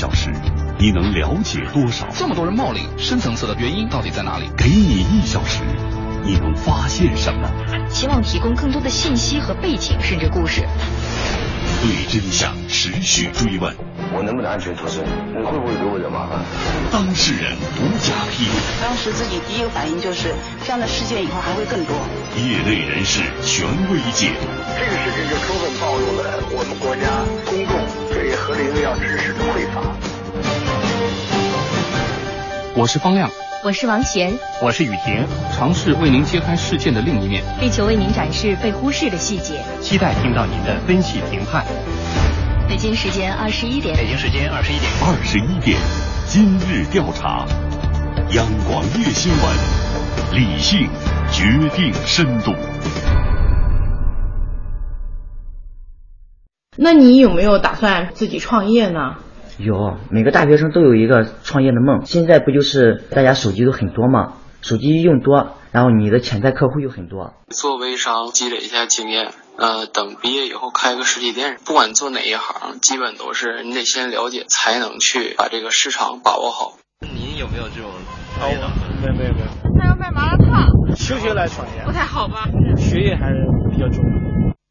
小时，你能了解多少？这么多人冒领，深层次的原因到底在哪里？给你一小时，你能发现什么？希望提供更多的信息和背景，甚至故事。对真相持续追问。我能不能安全脱身？你会不会给我惹麻烦？当事人独家披露。当时自己第一个反应就是，这样的事件以后还会更多。业内人士权威解读。这个事情就充分暴露了我们国家公众对合理医药知识的匮乏。我是方亮，我是王贤，我是雨婷，尝试为您揭开事件的另一面，力求为您展示被忽视的细节，期待听到您的分析评判。北京时间二十一点，北京时间二十一点，二十一点，今日调查，央广夜新闻，理性决定深度。那你有没有打算自己创业呢？有，每个大学生都有一个创业的梦。现在不就是大家手机都很多吗？手机用多，然后你的潜在客户又很多。做微商积累一下经验，呃，等毕业以后开个实体店。不管做哪一行，基本都是你得先了解，才能去把这个市场把握好。您有没有这种创业的？没有没有没有。他要卖麻辣烫，休学来创业不太好吧？学业还是比较重要。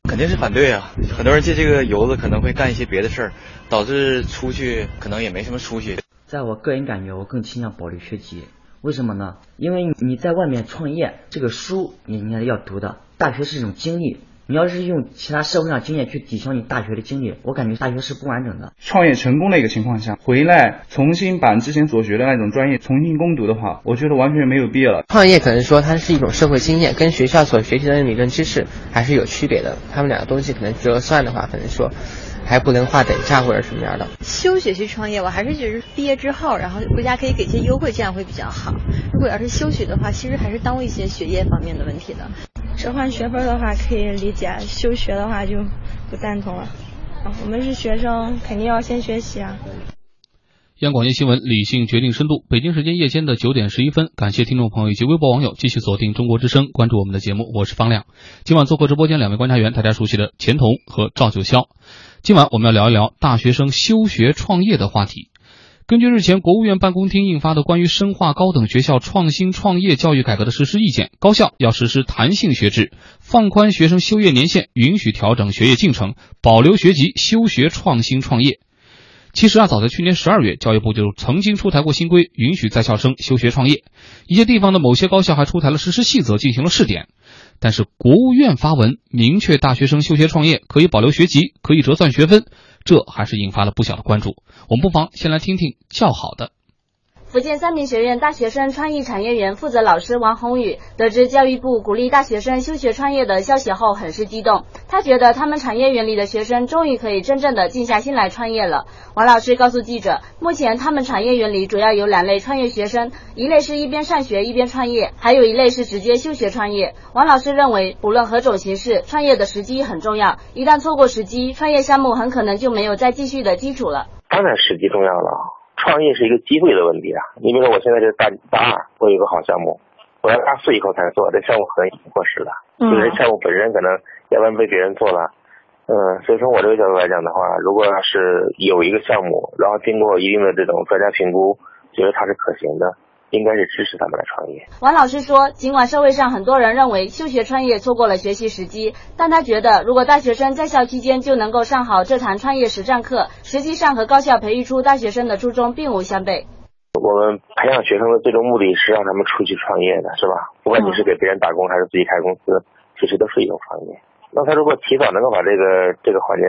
肯定是反对啊！很多人借这个由子可能会干一些别的事儿，导致出去可能也没什么出息。在我个人感觉，我更倾向保留学籍。为什么呢？因为你在外面创业，这个书你应该要读的。大学是一种经历，你要是用其他社会上经验去抵消你大学的经历，我感觉大学是不完整的。创业成功的一个情况下，回来重新把之前所学的那种专业重新攻读的话，我觉得完全没有必要了。创业可能说它是一种社会经验，跟学校所学习的理论知识还是有区别的。他们两个东西可能折算的话，可能说。还不能划等价或者什么样的。休学去创业，我还是觉得毕业之后，然后国家可以给一些优惠，这样会比较好。如果要是休学的话，其实还是耽误一些学业方面的问题的。置换学分的话可以理解，休学的话就不赞同了。我们是学生，肯定要先学习啊。央广夜新闻，理性决定深度。北京时间夜间的九点十一分，感谢听众朋友以及微博网友继续锁定中国之声，关注我们的节目。我是方亮。今晚做客直播间两位观察员，大家熟悉的钱彤和赵九霄。今晚我们要聊一聊大学生休学创业的话题。根据日前国务院办公厅印发的关于深化高等学校创新创业教育改革的实施意见，高校要实施弹性学制，放宽学生修业年限，允许调整学业进程，保留学籍，休学创新创业。其实啊，早在去年十二月，教育部就曾经出台过新规，允许在校生休学创业。一些地方的某些高校还出台了实施细则，进行了试点。但是国务院发文明确，大学生休学创业可以保留学籍，可以折算学分，这还是引发了不小的关注。我们不妨先来听听较好的。福建三明学院大学生创意产业园负责老师王宏宇得知教育部鼓励大学生休学创业的消息后，很是激动。他觉得他们产业园里的学生终于可以真正的静下心来创业了。王老师告诉记者，目前他们产业园里主要有两类创业学生，一类是一边上学一边创业，还有一类是直接休学创业。王老师认为，不论何种形式，创业的时机很重要。一旦错过时机，创业项目很可能就没有再继续的基础了。当然，时机重要了。创业是一个机会的问题啊！你比如说，我现在是大大二，我有个好项目，我要大四以后才能做，这项目可能已经过时了。嗯。因为项目本身可能要不然被别人做了，嗯，所以从我这个角度来讲的话，如果要是有一个项目，然后经过一定的这种专家评估，觉得它是可行的。应该是支持他们来创业。王老师说，尽管社会上很多人认为休学创业错过了学习时机，但他觉得如果大学生在校期间就能够上好这堂创业实战课，实际上和高校培育出大学生的初衷并无相悖。我们培养学生的最终目的是让他们出去创业的，是吧？不管你是给别人打工还是自己开公司，其实都是一种创业。那他如果提早能够把这个这个环节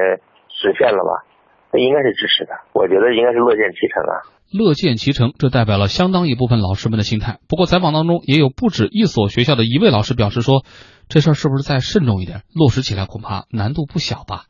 实现了吧，那应该是支持的。我觉得应该是乐见其成啊。乐见其成，这代表了相当一部分老师们的心态。不过，采访当中也有不止一所学校的一位老师表示说：“这事儿是不是再慎重一点？落实起来恐怕难度不小吧。”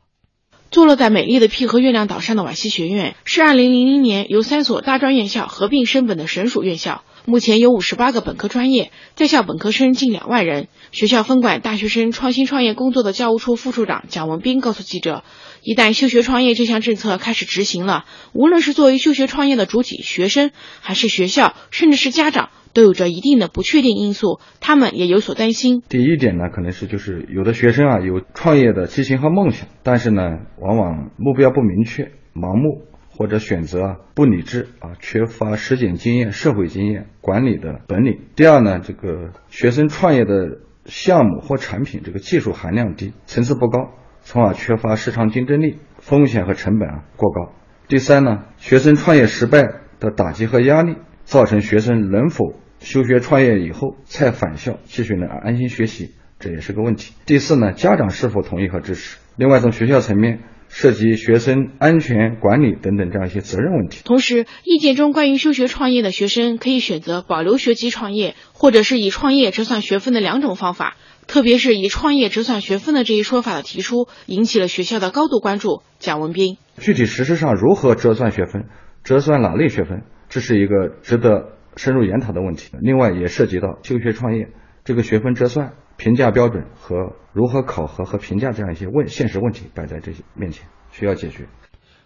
坐落在美丽的淠河月亮岛上的瓦西学院是2000年由三所大专院校合并升本的省属院校，目前有58个本科专业，在校本科生近两万人。学校分管大学生创新创业工作的教务处副处长蒋文斌告诉记者。一旦休学创业这项政策开始执行了，无论是作为休学创业的主体学生，还是学校，甚至是家长，都有着一定的不确定因素，他们也有所担心。第一点呢，可能是就是有的学生啊有创业的激情和梦想，但是呢，往往目标不明确、盲目。或者选择啊不理智啊，缺乏实践经验、社会经验、管理的本领。第二呢，这个学生创业的项目或产品这个技术含量低，层次不高，从而缺乏市场竞争力，风险和成本啊过高。第三呢，学生创业失败的打击和压力，造成学生能否休学创业以后再返校继续能安心学习，这也是个问题。第四呢，家长是否同意和支持？另外，从学校层面。涉及学生安全管理等等这样一些责任问题。同时，意见中关于休学创业的学生可以选择保留学籍创业，或者是以创业折算学分的两种方法。特别是以创业折算学分的这一说法的提出，引起了学校的高度关注。蒋文斌，具体实施上如何折算学分，折算哪类学分，这是一个值得深入研讨的问题。另外，也涉及到休学创业这个学分折算。评价标准和如何考核和评价这样一些问现实问题摆在这些面前，需要解决。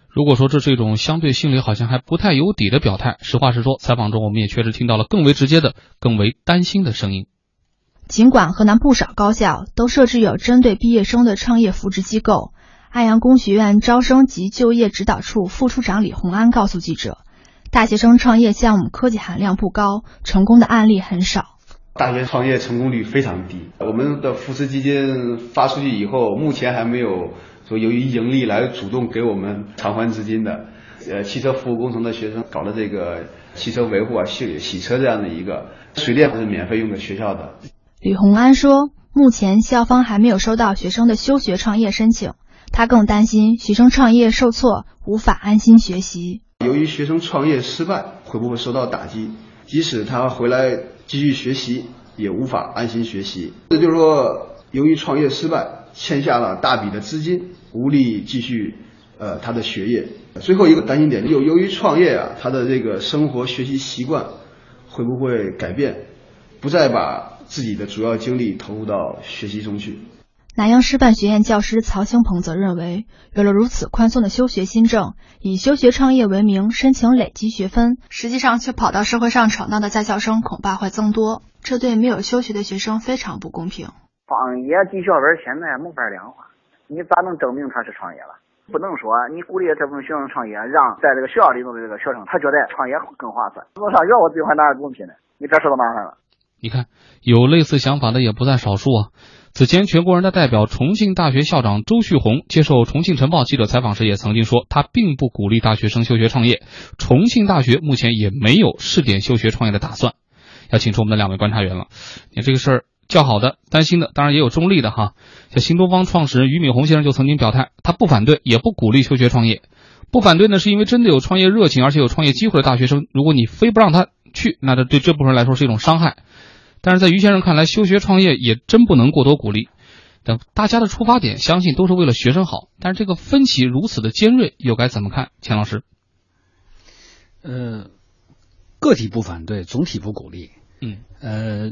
如果说这是一种相对心里好像还不太有底的表态，实话实说，采访中我们也确实听到了更为直接的、更为担心的声音。尽管河南不少高校都设置有针对毕业生的创业扶持机构，安阳工学院招生及就业指导处副处长李洪安告诉记者，大学生创业项目科技含量不高，成功的案例很少。大学创业成功率非常低。我们的扶持基金发出去以后，目前还没有说由于盈利来主动给我们偿还资金的。呃，汽车服务工程的学生搞了这个汽车维护啊、洗洗车这样的一个水电是免费用给学校的。吕红安说，目前校方还没有收到学生的休学创业申请，他更担心学生创业受挫，无法安心学习。由于学生创业失败，会不会受到打击？即使他回来。继续学习也无法安心学习，这就是说，由于创业失败，欠下了大笔的资金，无力继续呃他的学业。最后一个担心点，由由于创业啊，他的这个生活学习习惯会不会改变，不再把自己的主要精力投入到学习中去。南阳师范学院教师曹兴鹏则认为，有了如此宽松的休学新政，以休学创业为名申请累积学分，实际上却跑到社会上闯荡的在校生恐怕会增多，这对没有休学的学生非常不公平。创业绩效分现在没法量化，你咋能证明他是创业了？不能说你鼓励这部分学生创业，让在这个学校里头的这个学生他觉得创业更划算。我上学我自己还哪是公平呢？你这事都麻烦了。你看，有类似想法的也不在少数啊。此前，全国人大代表、重庆大学校长周旭红接受《重庆晨报》记者采访时也曾经说，他并不鼓励大学生休学创业。重庆大学目前也没有试点休学创业的打算。要请出我们的两位观察员了。你这个事儿，较好的、担心的，当然也有中立的哈。像新东方创始人俞敏洪先生就曾经表态，他不反对，也不鼓励休学创业。不反对呢，是因为真的有创业热情而且有创业机会的大学生，如果你非不让他去，那这对这部分人来说是一种伤害。但是在于先生看来，休学创业也真不能过多鼓励。等大家的出发点，相信都是为了学生好。但是这个分歧如此的尖锐，又该怎么看？钱老师，呃，个体不反对，总体不鼓励。嗯，呃，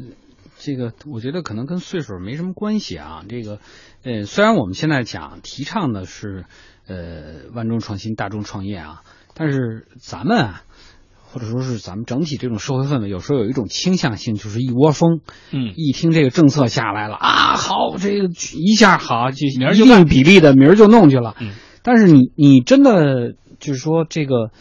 这个我觉得可能跟岁数没什么关系啊。这个，呃，虽然我们现在讲提倡的是呃万众创新、大众创业啊，但是咱们啊。或者说是咱们整体这种社会氛围，有时候有一种倾向性，就是一窝蜂。嗯，一听这个政策下来了啊，好，这个一下好，就一定比例的明儿就弄去了。嗯，但是你你真的就是说这个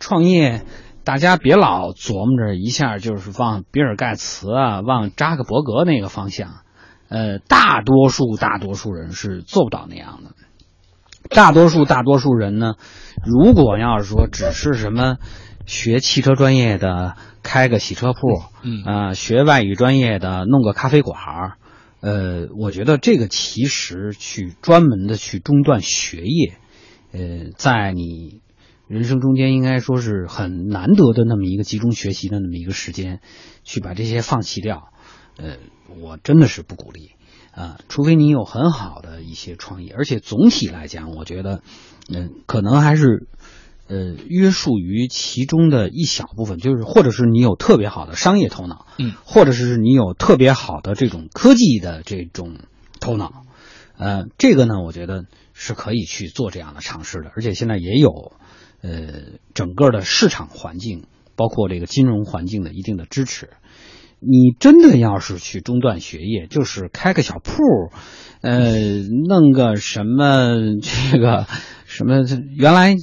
创业，大家别老琢磨着一下就是往比尔盖茨啊，往扎克伯格那个方向。呃，大多数大多数人是做不到那样的。大多数大多数人呢，如果要是说只是什么。学汽车专业的开个洗车铺，嗯。啊，学外语专业的弄个咖啡馆儿，呃，我觉得这个其实去专门的去中断学业，呃，在你人生中间应该说是很难得的那么一个集中学习的那么一个时间，去把这些放弃掉，呃，我真的是不鼓励。啊，除非你有很好的一些创意，而且总体来讲，我觉得，嗯，可能还是。呃，约束于其中的一小部分，就是或者是你有特别好的商业头脑，嗯，或者是你有特别好的这种科技的这种头脑，呃，这个呢，我觉得是可以去做这样的尝试的，而且现在也有，呃，整个的市场环境，包括这个金融环境的一定的支持。你真的要是去中断学业，就是开个小铺，呃，弄个什么这个什么，原来。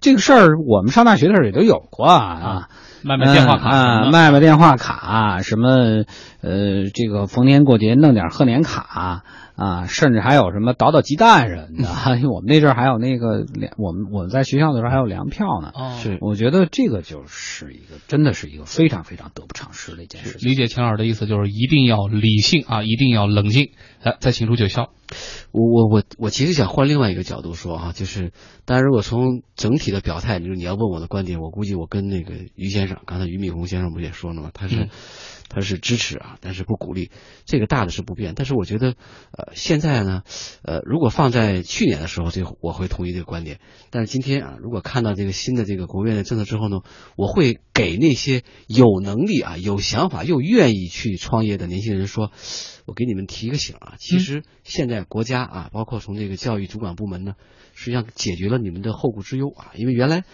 这个事儿我们上大学的时候也都有过啊，卖卖电话卡啊，卖卖电话卡，什么呃，这个逢年过节弄点贺年卡啊，甚至还有什么倒倒鸡蛋什么的。因为 我们那阵儿还有那个粮，我们我们在学校的时候还有粮票呢。哦是，我觉得这个就是一个真的是一个非常非常得不偿失的一件事情。理解秦老师的意思就是一定要理性啊，一定要冷静。来，再请出九霄。我我我我其实想换另外一个角度说哈、就是当然如果从整体的表态，就是你要问我的观点，我估计我跟那个于先生，刚才俞敏洪先生不也说了吗？他是、他是支持啊，但是不鼓励，这个大的是不变。但是我觉得，呃，现在呢，呃，如果放在去年的时候，这我会同意这个观点。但是今天啊，如果看到这个新的这个国务院的政策之后呢，我会给那些有能力啊、有想法又愿意去创业的年轻人说，我给你们提个醒啊，其实现在国家啊，包括从这个教育主管部门呢，实际上解决了你们的后顾之忧啊，因为原来。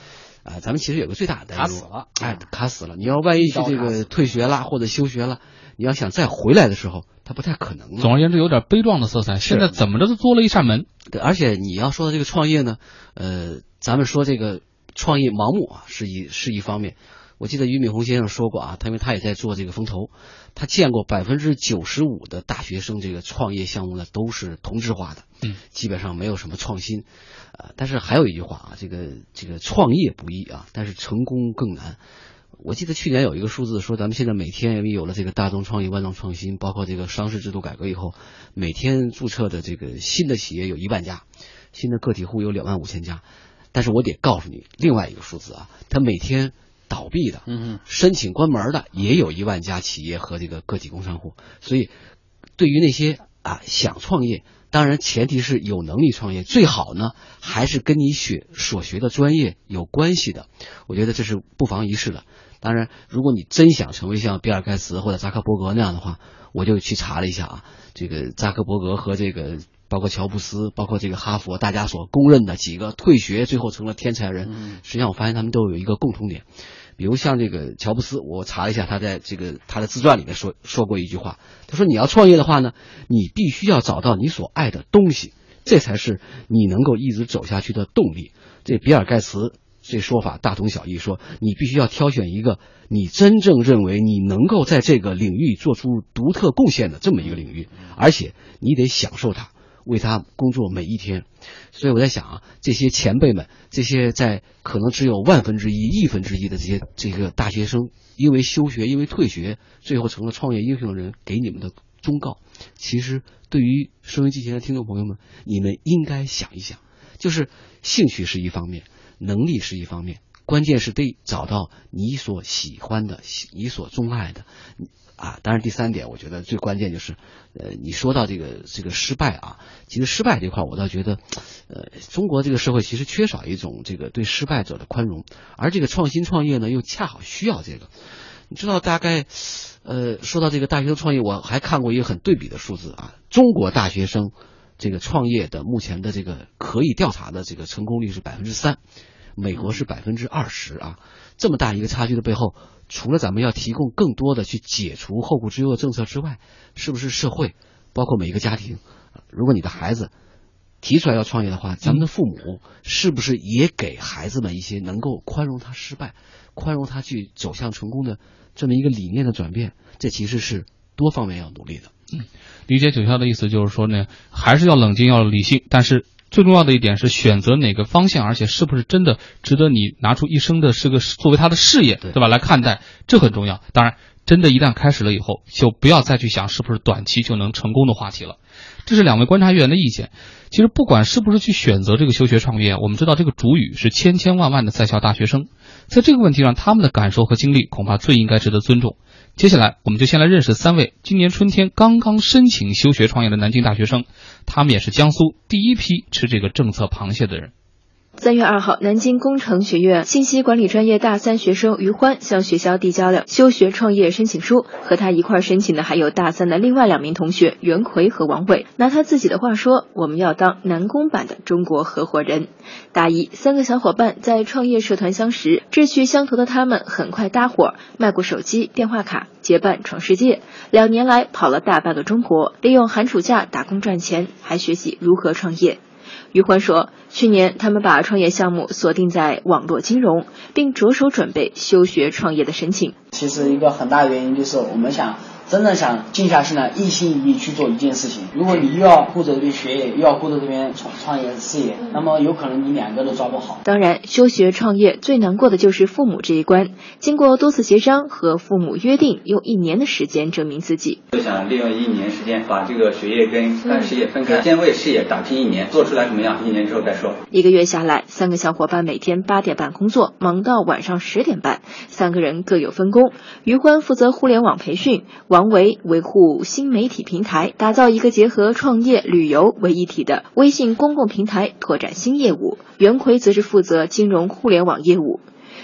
啊，咱们其实有个最大的担忧卡死了哎，卡死了！你要万一去这个退学啦，或者休学了，你要想再回来的时候，它不太可能了。总而言之，有点悲壮的色彩。现在怎么着都多了一扇门。对，而且你要说的这个创业呢，呃，咱们说这个创业盲目啊，是一是一方面。我记得俞敏洪先生说过啊，他因为他也在做这个风投，他见过百分之九十五的大学生这个创业项目呢都是同质化的，嗯，基本上没有什么创新，呃，但是还有一句话啊，这个这个创业不易啊，但是成功更难。我记得去年有一个数字说，咱们现在每天因为有了这个大众创业、万众创新，包括这个商事制度改革以后，每天注册的这个新的企业有一万家，新的个体户有两万五千家。但是我得告诉你另外一个数字啊，它每天倒闭的，嗯申请关门的也有一万家企业和这个个体工商户。所以，对于那些啊想创业，当然前提是有能力创业，最好呢还是跟你学所学的专业有关系的。我觉得这是不妨一试的。当然，如果你真想成为像比尔盖茨或者扎克伯格那样的话，我就去查了一下啊，这个扎克伯格和这个包括乔布斯，包括这个哈佛，大家所公认的几个退学最后成了天才人，实际上我发现他们都有一个共同点，比如像这个乔布斯，我查了一下，他在这个他的自传里面说说过一句话，他说你要创业的话呢，你必须要找到你所爱的东西，这才是你能够一直走下去的动力。这比尔盖茨这说法大同小异，说你必须要挑选一个你真正认为你能够在这个领域做出独特贡献的这么一个领域，而且你得享受它，为他工作每一天。所以我在想啊，这些前辈们，这些在可能只有万分之一、亿分之一的这些这个大学生，因为休学、因为退学，最后成了创业英雄的人，给你们的忠告，其实对于收音机前的听众朋友们，你们应该想一想，就是兴趣是一方面，能力是一方面，关键是得找到你所喜欢的、你所钟爱的。啊，当然第三点，我觉得最关键就是，呃，你说到这个这个失败啊，其实失败这块，我倒觉得，呃，中国这个社会其实缺少一种这个对失败者的宽容，而这个创新创业呢，又恰好需要这个。你知道，大概，呃，说到这个大学生创业，我还看过一个很对比的数字啊，中国大学生这个创业的目前的这个可以调查的这个成功率是百分之三，美国是百分之二十啊，这么大一个差距的背后，除了咱们要提供更多的去解除后顾之忧的政策之外，是不是社会，包括每一个家庭，如果你的孩子提出来要创业的话，咱们的父母是不是也给孩子们一些能够宽容他失败、宽容他去走向成功的这么一个理念的转变？这其实是多方面要努力的。嗯，理解九霄的意思就是说呢，还是要冷静，要理性，但是最重要的一点是选择哪个方向，而且是不是真的值得你拿出一生的是个作为他的事业，对吧？来看待，这很重要。当然，真的一旦开始了以后，就不要再去想是不是短期就能成功的话题了。这是两位观察员的意见。其实不管是不是去选择这个休学创业，我们知道这个主语是千千万万的在校大学生，在这个问题上，他们的感受和经历恐怕最应该值得尊重。接下来，我们就先来认识三位今年春天刚刚申请休学创业的南京大学生，他们也是江苏第一批吃这个政策螃蟹的人。三月二号，南京工程学院信息管理专业大三学生于欢向学校递交了休学创业申请书，和他一块申请的还有大三的另外两名同学袁奎和王伟。拿他自己的话说，我们要当南工版的中国合伙人。大一，三个小伙伴在创业社团相识，志趣相投的他们很快搭伙，卖过手机、电话卡，结伴闯世界。两年来跑了大半个中国，利用寒暑假打工赚钱，还学习如何创业。余欢说，去年他们把创业项目锁定在网络金融，并着手准备休学创业的申请。其实一个很大原因就是我们想。真的想静下心来，一心一意去做一件事情。如果你又要顾着这边学业，又要顾着这边创创业事业，那么有可能你两个都抓不好。当然，休学创业最难过的就是父母这一关。经过多次协商和父母约定，用一年的时间证明自己。就想利用一年时间把这个学业跟干事业分开，先为事业打拼一年，做出来怎么样？一年之后再说。一个月下来，三个小伙伴每天八点半工作，忙到晚上十点半。三个人各有分工，于欢负责互联网培训，王维维护。新媒体平台打造一个结合创业、旅游为一体的微信公共平台，拓展新业务。袁奎则是负责金融互联网业务。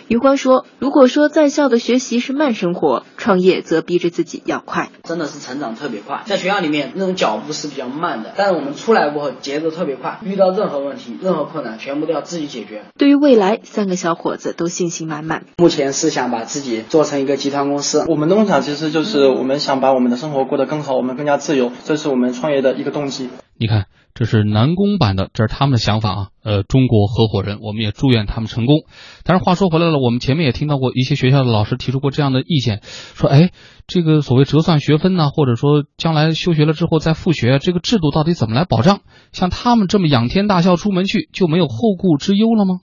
于欢说：“如果说在校的学习是慢生活，创业则逼着自己要快，真的是成长特别快。在学校里面那种脚步是比较慢的，但是我们出来过后节奏特别快，遇到任何问题、任何困难，全部都要自己解决。对于未来，三个小伙子都信心满满。目前是想把自己做成一个集团公司。我们的梦想其实就是我们想把我们的生活过得更好，我们更加自由，这是我们创业的一个动机。你看。”这是南工版的，这是他们的想法啊。呃，中国合伙人，我们也祝愿他们成功。但是话说回来了，我们前面也听到过一些学校的老师提出过这样的意见，说，哎，这个所谓折算学分呢，或者说将来休学了之后再复学，这个制度到底怎么来保障？像他们这么仰天大笑出门去，就没有后顾之忧了吗？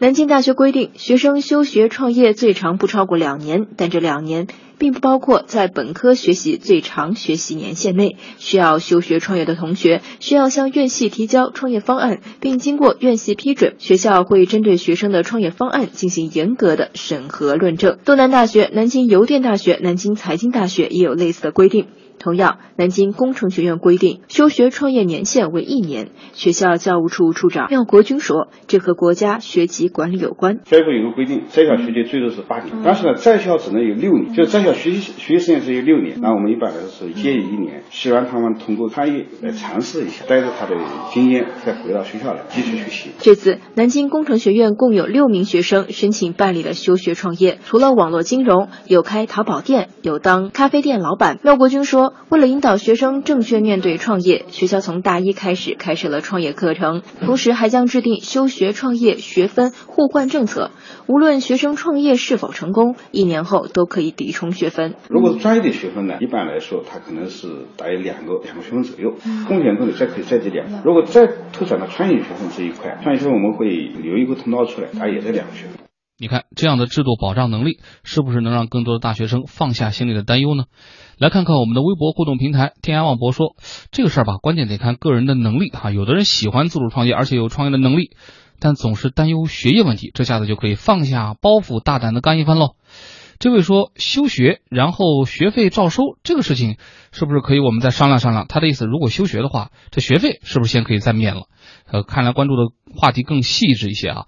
南京大学规定，学生休学创业最长不超过两年，但这两年并不包括在本科学习最长学习年限内。需要休学创业的同学，需要向院系提交创业方案，并经过院系批准。学校会针对学生的创业方案进行严格的审核论证。东南大学、南京邮电大学、南京财经大学也有类似的规定。同样，南京工程学院规定休学创业年限为一年。学校教务处处长廖国军说：“这和国家学籍管理有关。教育部有个规定，在校学籍最多是八年，但是呢，在校只能有六年，就在校学习学习时间只有六年。那我们一般来说是建议一年，希望他们通过创业来尝试一下，带着他的经验再回到学校来继续学习。”这次，南京工程学院共有六名学生申请办理了休学创业，除了网络金融，有开淘宝店，有当咖啡店老板。廖国军说。为了引导学生正确面对创业，学校从大一开始开设了创业课程，同时还将制定休学创业学分互换政策。无论学生创业是否成功，一年后都可以抵充学分。如果是专业的学分呢，一般来说，它可能是大约两个两个学分左右。贡献后呢，再可以再这两。如果再拓展到创业学分这一块，创业学分我们会留一个通道出来，它也在两个学分。你看这样的制度保障能力，是不是能让更多的大学生放下心里的担忧呢？来看看我们的微博互动平台，天涯网博说这个事儿吧，关键得看个人的能力哈。有的人喜欢自主创业，而且有创业的能力，但总是担忧学业问题，这下子就可以放下包袱，大胆的干一番喽。这位说休学，然后学费照收，这个事情是不是可以我们再商量商量？他的意思，如果休学的话，这学费是不是先可以再免了？呃，看来关注的话题更细致一些啊。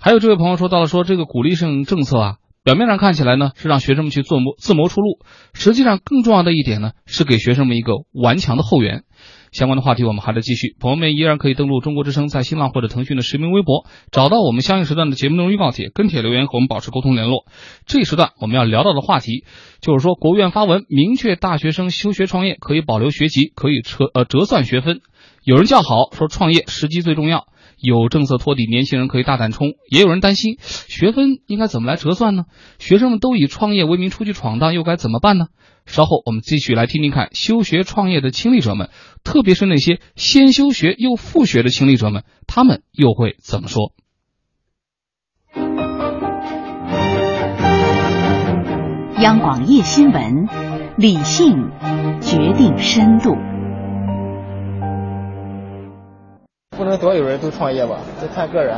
还有这位朋友说到了，说这个鼓励性政策啊，表面上看起来呢是让学生们去做谋自谋出路，实际上更重要的一点呢是给学生们一个顽强的后援。相关的话题我们还在继续，朋友们依然可以登录中国之声在新浪或者腾讯的实名微博，找到我们相应时段的节目内容预告帖，跟帖留言和我们保持沟通联络。这一时段我们要聊到的话题就是说，国务院发文明确，大学生休学创业可以保留学籍，可以折呃折算学分。有人叫好，说创业时机最重要。有政策托底，年轻人可以大胆冲；也有人担心学分应该怎么来折算呢？学生们都以创业为名出去闯荡，又该怎么办呢？稍后我们继续来听听看休学创业的亲历者们，特别是那些先休学又复学的亲历者们，他们又会怎么说？央广夜新闻，理性决定深度。不能所有人都创业吧，这看个人。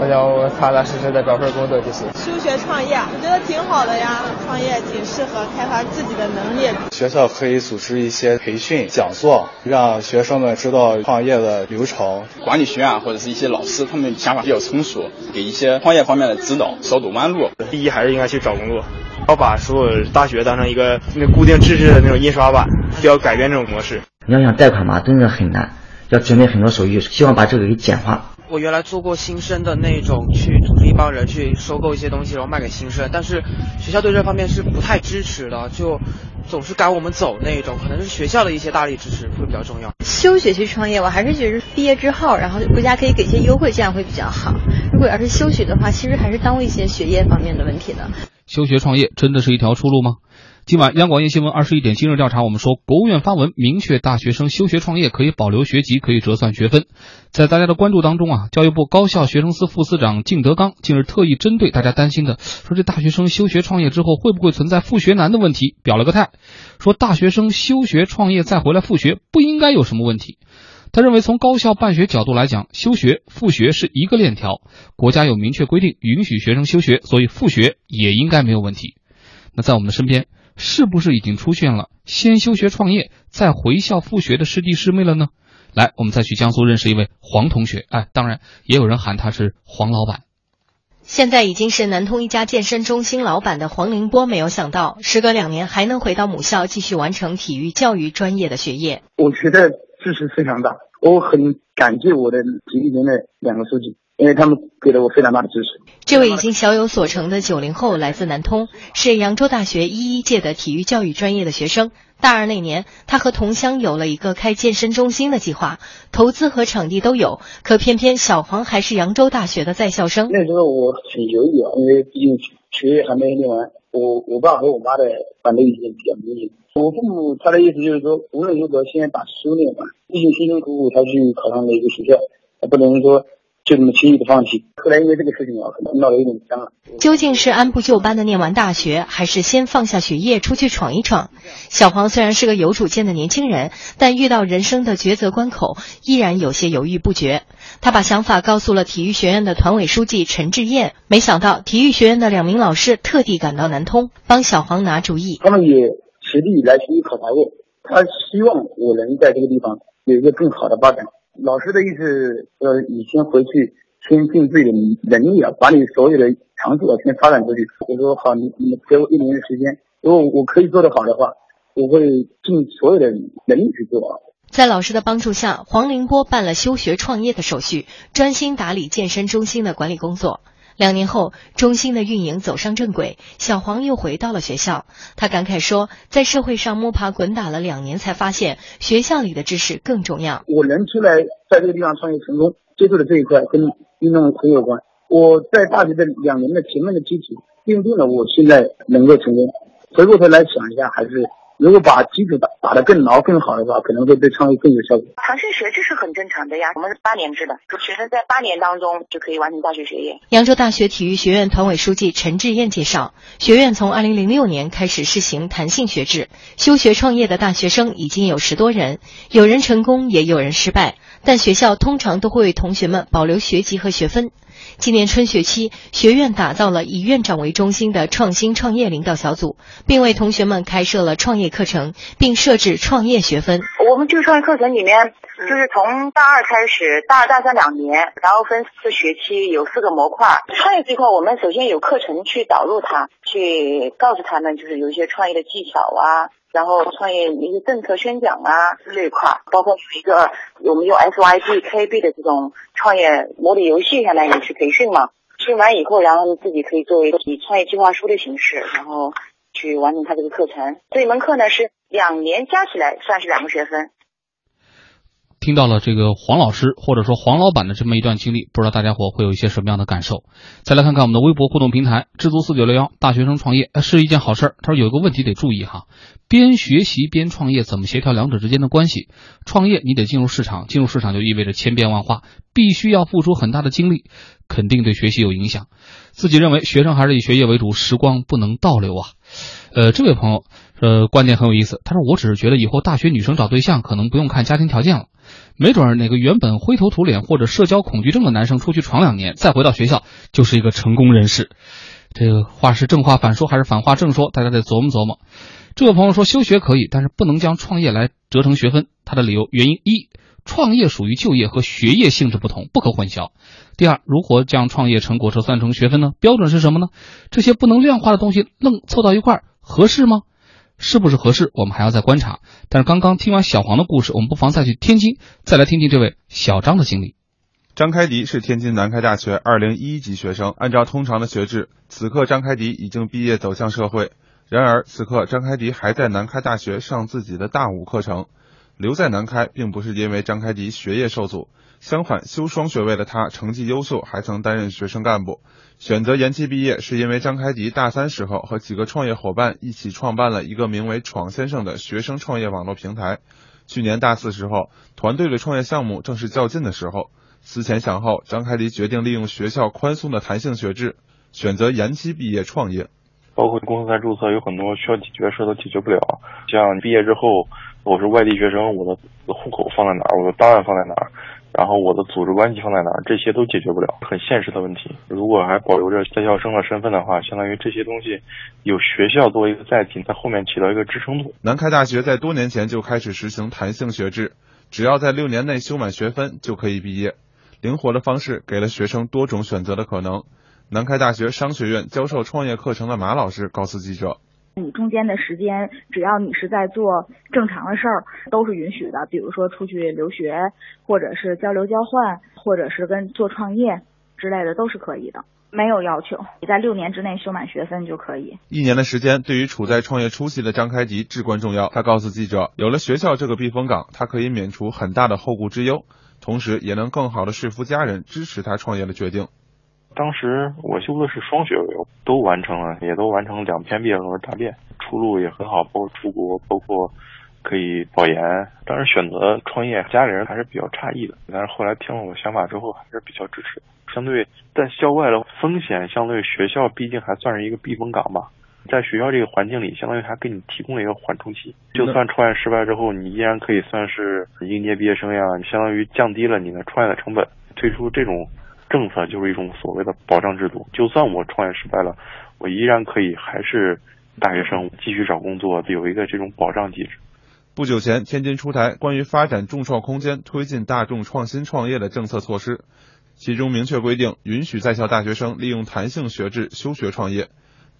我想我踏踏实实的找份工作就行。休学创业，我觉得挺好的呀，创业挺适合开发自己的能力。学校可以组织一些培训讲座，让学生们知道创业的流程。管理学院或者是一些老师，他们想法比较成熟，给一些创业方面的指导，少走弯路。第一还是应该去找工作，要把所有大学当成一个那固定知识的那种印刷版，要改变这种模式。你要想贷款嘛，真的很难。要准备很多手续，希望把这个给简化。我原来做过新生的那种，去组织一帮人去收购一些东西，然后卖给新生。但是学校对这方面是不太支持的，就总是赶我们走那种。可能是学校的一些大力支持会比较重要。休学去创业，我还是觉得毕业之后，然后国家可以给一些优惠，这样会比较好。如果要是休学的话，其实还是耽误一些学业方面的问题的。休学创业真的是一条出路吗？今晚央广夜新闻二十一点今日调查，我们说国务院发文明确，大学生休学创业可以保留学籍，可以折算学分。在大家的关注当中啊，教育部高校学生司副司长靳德刚近日特意针对大家担心的，说这大学生休学创业之后会不会存在复学难的问题，表了个态，说大学生休学创业再回来复学不应该有什么问题。他认为从高校办学角度来讲，休学复学是一个链条，国家有明确规定允许学生休学，所以复学也应该没有问题。那在我们的身边。是不是已经出现了先休学创业再回校复学的师弟师妹了呢？来，我们再去江苏认识一位黄同学，哎，当然也有人喊他是黄老板。现在已经是南通一家健身中心老板的黄凌波，没有想到时隔两年还能回到母校继续完成体育教育专业的学业。我觉得支持非常大，我很感激我的体育联的两个书记。因为他们给了我非常大的支持。这位已经小有所成的九零后来自南通，是扬州大学一一届的体育教育专业的学生。大二那年，他和同乡有了一个开健身中心的计划，投资和场地都有。可偏偏小黄还是扬州大学的在校生。那时候我很犹豫啊，因为毕竟学业还没念完。我我爸和我妈的反对意见比较明显。我父母他的意思就是说，无论如何先把书念完，毕竟辛辛苦苦才去考上了一个学校，他不能说。就这么轻易的放弃，后来因为这个事情啊，可能闹得有点僵了。究竟是按部就班的念完大学，还是先放下学业出去闯一闯？小黄虽然是个有主见的年轻人，但遇到人生的抉择关口，依然有些犹豫不决。他把想法告诉了体育学院的团委书记陈志燕，没想到体育学院的两名老师特地赶到南通，帮小黄拿主意。他们也实地来体育考察过，他希望我能在这个地方有一个更好的发展。老师的意思，呃，你先回去，先尽自己的能力啊，把你所有的长处啊，先发展出去。我说好，你你给我一年的时间，如果我可以做得好的话，我会尽所有的能力去做啊。在老师的帮助下，黄凌波办了休学创业的手续，专心打理健身中心的管理工作。两年后，中心的运营走上正轨，小黄又回到了学校。他感慨说：“在社会上摸爬滚打了两年，才发现学校里的知识更重要。我能出来在这个地方创业成功，接触的这一块跟运动很有关。我在大学的两年的前面的基础奠定了我现在能够成功。回过头来想一下，还是。”如果把基础打打得更牢更好的话，可能会对创业更有效果。长期学制是很正常的呀，我们是八年制的，学生在八年当中就可以完成大学学业。扬州大学体育学院团委书记陈志燕介绍，学院从二零零六年开始试行弹性学制，休学创业的大学生已经有十多人，有人成功，也有人失败，但学校通常都会为同学们保留学籍和学分。今年春学期，学院打造了以院长为中心的创新创业领导小组，并为同学们开设了创业课程，并设置创业学分。我们这个创业课程里面，就是从大二开始，大二大三两年，然后分四学期，有四个模块。创业这块，我们首先有课程去导入它，去告诉他们，就是有一些创业的技巧啊。然后创业一些政策宣讲啊这一块，包括一个我们用 SYG KB 的这种创业模拟游戏，相当于去培训嘛。训完以后，然后你自己可以作为一个以创业计划书的形式，然后去完成他这个课程。这一门课呢是两年加起来算是两个学分。听到了这个黄老师或者说黄老板的这么一段经历，不知道大家伙会有一些什么样的感受？再来看看我们的微博互动平台，知足四九六幺，大学生创业是一件好事儿。他说有一个问题得注意哈，边学习边创业怎么协调两者之间的关系？创业你得进入市场，进入市场就意味着千变万化，必须要付出很大的精力，肯定对学习有影响。自己认为学生还是以学业为主，时光不能倒流啊。呃，这位朋友呃观点很有意思，他说我只是觉得以后大学女生找对象可能不用看家庭条件了。没准儿哪个原本灰头土脸或者社交恐惧症的男生出去闯两年，再回到学校就是一个成功人士。这个话是正话反说还是反话正说？大家得琢磨琢磨。这位朋友说休学可以，但是不能将创业来折成学分。他的理由原因一，创业属于就业和学业性质不同，不可混淆。第二，如何将创业成果折算成学分呢？标准是什么呢？这些不能量化的东西愣凑到一块儿合适吗？是不是合适？我们还要再观察。但是刚刚听完小黄的故事，我们不妨再去天津，再来听听这位小张的经历。张开迪是天津南开大学二零一一级学生，按照通常的学制，此刻张开迪已经毕业走向社会。然而，此刻张开迪还在南开大学上自己的大五课程。留在南开，并不是因为张开迪学业受阻，相反，修双学位的他成绩优秀，还曾担任学生干部。选择延期毕业，是因为张开迪大三时候和几个创业伙伴一起创办了一个名为“闯先生”的学生创业网络平台。去年大四时候，团队的创业项目正是较劲的时候。思前想后，张开迪决定利用学校宽松的弹性学制，选择延期毕业创业。包括公司在注册，有很多需要解决事都解决不了。像毕业之后，我是外地学生，我的户口放在哪儿，我的档案放在哪儿，然后我的组织关系放在哪儿，这些都解决不了，很现实的问题。如果还保留着在校生的身份的话，相当于这些东西有学校作为一个载体，在后面起到一个支撑度。南开大学在多年前就开始实行弹性学制，只要在六年内修满学分就可以毕业。灵活的方式给了学生多种选择的可能。南开大学商学院教授创业课程的马老师告诉记者：“你中间的时间，只要你是在做正常的事儿，都是允许的。比如说出去留学，或者是交流交换，或者是跟做创业之类的，都是可以的，没有要求。你在六年之内修满学分就可以。一年的时间对于处在创业初期的张开迪至关重要。他告诉记者，有了学校这个避风港，他可以免除很大的后顾之忧。”同时，也能更好的说服家人支持他创业的决定。当时我修的是双学位，都完成了，也都完成两篇毕业论文答辩，出路也很好，包括出国，包括可以保研。当时选择创业，家里人还是比较诧异的，但是后来听了我想法之后，还是比较支持。相对在校外的风险，相对学校毕竟还算是一个避风港吧。在学校这个环境里，相当于还给你提供了一个缓冲期。就算创业失败之后，你依然可以算是应届毕业生呀。相当于降低了你的创业的成本。推出这种政策就是一种所谓的保障制度。就算我创业失败了，我依然可以还是大学生继续找工作，有一个这种保障机制。不久前，天津出台关于发展众创空间、推进大众创新创业的政策措施，其中明确规定，允许在校大学生利用弹性学制休学创业。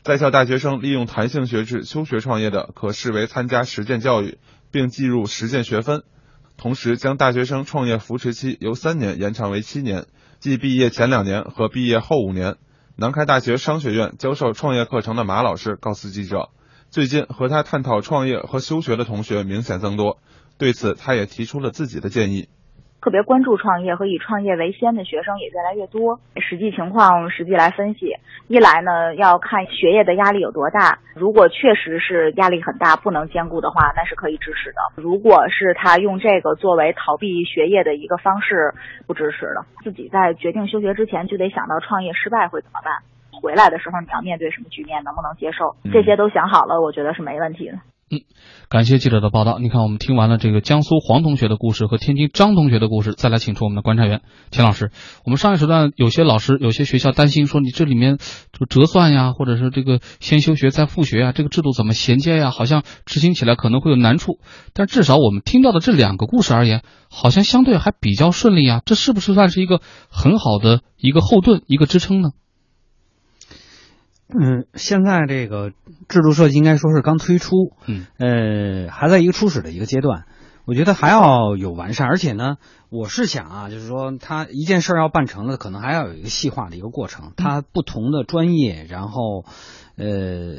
在校大学生利用弹性学制休学创业的，可视为参加实践教育，并计入实践学分。同时，将大学生创业扶持期由三年延长为七年，即毕业前两年和毕业后五年。南开大学商学院教授创业课程的马老师告诉记者，最近和他探讨创业和休学的同学明显增多，对此他也提出了自己的建议。特别关注创业和以创业为先的学生也越来越多。实际情况实际来分析，一来呢要看学业的压力有多大，如果确实是压力很大不能兼顾的话，那是可以支持的；如果是他用这个作为逃避学业的一个方式，不支持的。自己在决定休学之前就得想到创业失败会怎么办，回来的时候你要面对什么局面，能不能接受，这些都想好了，我觉得是没问题的。嗯，感谢记者的报道。你看，我们听完了这个江苏黄同学的故事和天津张同学的故事，再来请出我们的观察员钱老师。我们上一时段有些老师、有些学校担心说，你这里面就折算呀，或者是这个先休学再复学呀，这个制度怎么衔接呀？好像执行起来可能会有难处。但至少我们听到的这两个故事而言，好像相对还比较顺利啊。这是不是算是一个很好的一个后盾、一个支撑呢？嗯，现在这个制度设计应该说是刚推出，嗯，呃，还在一个初始的一个阶段，我觉得还要有完善，而且呢，我是想啊，就是说，它一件事儿要办成了，可能还要有一个细化的一个过程，它不同的专业，然后，呃，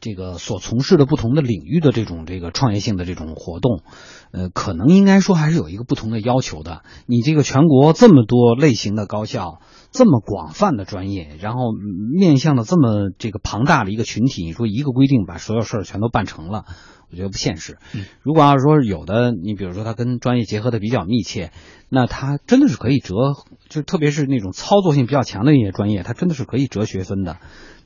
这个所从事的不同的领域的这种这个创业性的这种活动，呃，可能应该说还是有一个不同的要求的。你这个全国这么多类型的高校。这么广泛的专业，然后面向的这么这个庞大的一个群体，你说一个规定把所有事儿全都办成了，我觉得不现实。如果要是说有的，你比如说他跟专业结合的比较密切，那他真的是可以折，就特别是那种操作性比较强的一些专业，他真的是可以折学分的。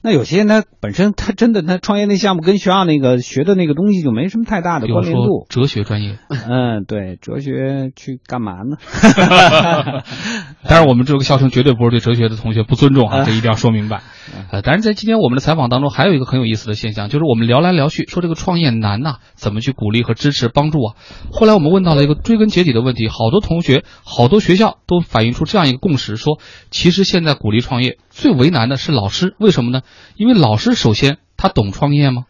那有些他，本身他真的他创业那项目跟学校那个学的那个东西就没什么太大的关联度。哲学专业，嗯，对，哲学去干嘛呢？但是我们这个笑声绝对不是对哲学的同学不尊重啊，这一定要说明白。呃，但是在今天我们的采访当中，还有一个很有意思的现象，就是我们聊来聊去说这个创业难呐，怎么去鼓励和支持帮助啊？后来我们问到了一个追根结底的问题，好多同学、好多学校都反映出这样一个共识，说其实现在鼓励创业最为难的是老师，为什么呢？因为老师首先他懂创业吗？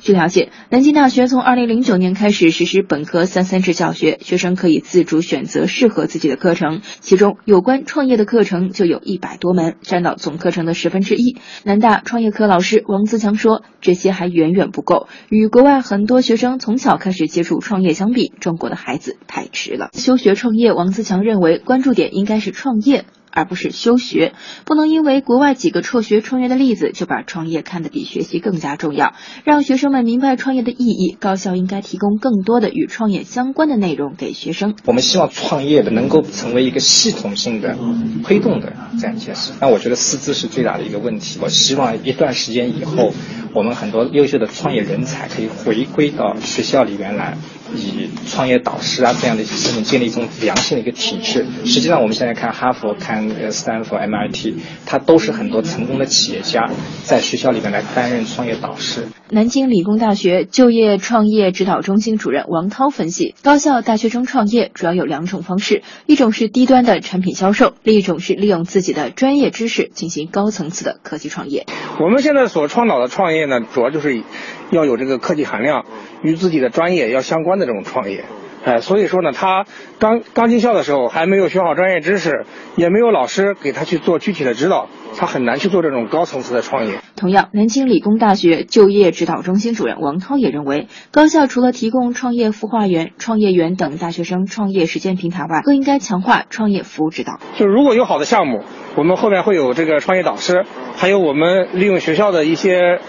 据了解，南京大学从二零零九年开始实施本科三三制教学，学生可以自主选择适合自己的课程，其中有关创业的课程就有一百多门，占到总课程的十分之一。南大创业科老师王自强说，这些还远远不够，与国外很多学生从小开始接触创业相比，中国的孩子太迟了。休学创业，王自强认为关注点应该是创业。而不是休学，不能因为国外几个辍学创业的例子就把创业看得比学习更加重要。让学生们明白创业的意义，高校应该提供更多的与创业相关的内容给学生。我们希望创业的能够成为一个系统性的推动的这样一件事。那我觉得师资是最大的一个问题。我希望一段时间以后，我们很多优秀的创业人才可以回归到学校里面来。以创业导师啊这样的一些身份建立一种良性的一个体制。实际上，我们现在看哈佛、看呃斯坦福、MIT，它都是很多成功的企业家在学校里面来担任创业导师。南京理工大学就业创业指导中心主任王涛分析，高校大学生创业主要有两种方式，一种是低端的产品销售，另一种是利用自己的专业知识进行高层次的科技创业。我们现在所倡导的创业呢，主要就是要有这个科技含量，与自己的专业要相关。的这种创业，哎，所以说呢，他刚刚进校的时候还没有学好专业知识，也没有老师给他去做具体的指导，他很难去做这种高层次的创业。同样，南京理工大学就业指导中心主任王涛也认为，高校除了提供创业孵化园、创业园等大学生创业实践平台外，更应该强化创业服务指导。就如果有好的项目，我们后面会有这个创业导师，还有我们利用学校的一些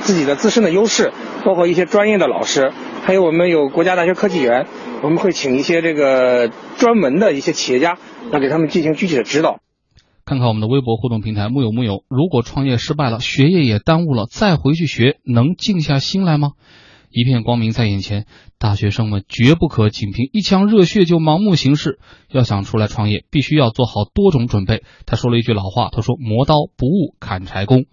自己的自身的优势，包括一些专业的老师。还有我们有国家大学科技园，我们会请一些这个专门的一些企业家来给他们进行具体的指导。看看我们的微博互动平台木有木有，如果创业失败了，学业也耽误了，再回去学，能静下心来吗？一片光明在眼前，大学生们绝不可仅凭一腔热血就盲目行事。要想出来创业，必须要做好多种准备。他说了一句老话，他说：“磨刀不误砍柴工。”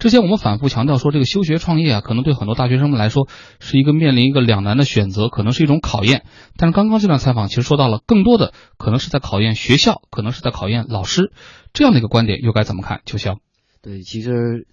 之前我们反复强调说，这个休学创业啊，可能对很多大学生们来说是一个面临一个两难的选择，可能是一种考验。但是刚刚这段采访其实说到了，更多的可能是在考验学校，可能是在考验老师这样的一个观点，又该怎么看？秋香，对，其实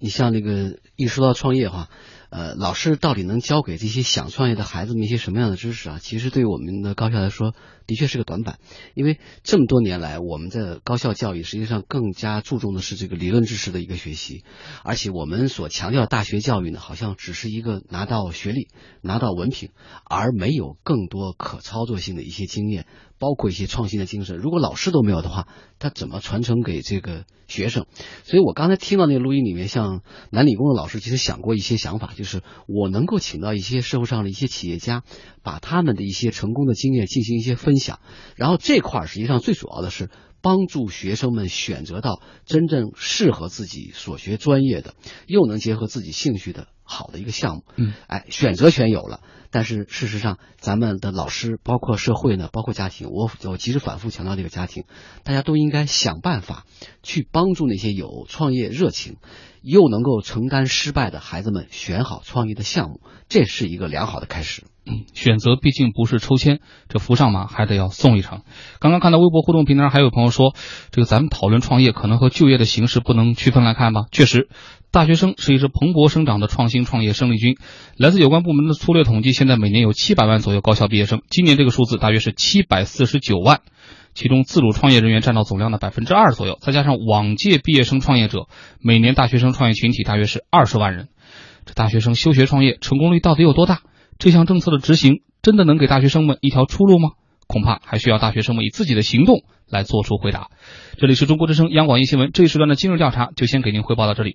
你像那个一说到创业哈。呃，老师到底能教给这些想创业的孩子们一些什么样的知识啊？其实对于我们的高校来说，的确是个短板。因为这么多年来，我们的高校教育实际上更加注重的是这个理论知识的一个学习，而且我们所强调大学教育呢，好像只是一个拿到学历、拿到文凭，而没有更多可操作性的一些经验。包括一些创新的精神，如果老师都没有的话，他怎么传承给这个学生？所以我刚才听到那个录音里面，像南理工的老师其实想过一些想法，就是我能够请到一些社会上的一些企业家，把他们的一些成功的经验进行一些分享，然后这块儿实际上最主要的是帮助学生们选择到真正适合自己所学专业的，又能结合自己兴趣的好的一个项目。嗯，哎，选择权有了。但是事实上，咱们的老师，包括社会呢，包括家庭，我我其实反复强调这个家庭，大家都应该想办法去帮助那些有创业热情，又能够承担失败的孩子们选好创业的项目，这是一个良好的开始。选择毕竟不是抽签，这扶上马还得要送一程。刚刚看到微博互动平台还有朋友说，这个咱们讨论创业，可能和就业的形式不能区分来看吧？确实。大学生是一支蓬勃生长的创新创业生力军。来自有关部门的粗略统计，现在每年有七百万左右高校毕业生，今年这个数字大约是七百四十九万，其中自主创业人员占到总量的百分之二左右，再加上往届毕业生创业者，每年大学生创业群体大约是二十万人。这大学生休学创业成功率到底有多大？这项政策的执行真的能给大学生们一条出路吗？恐怕还需要大学生们以自己的行动来做出回答。这里是中国之声央广夜新闻这一时段的今日调查，就先给您汇报到这里。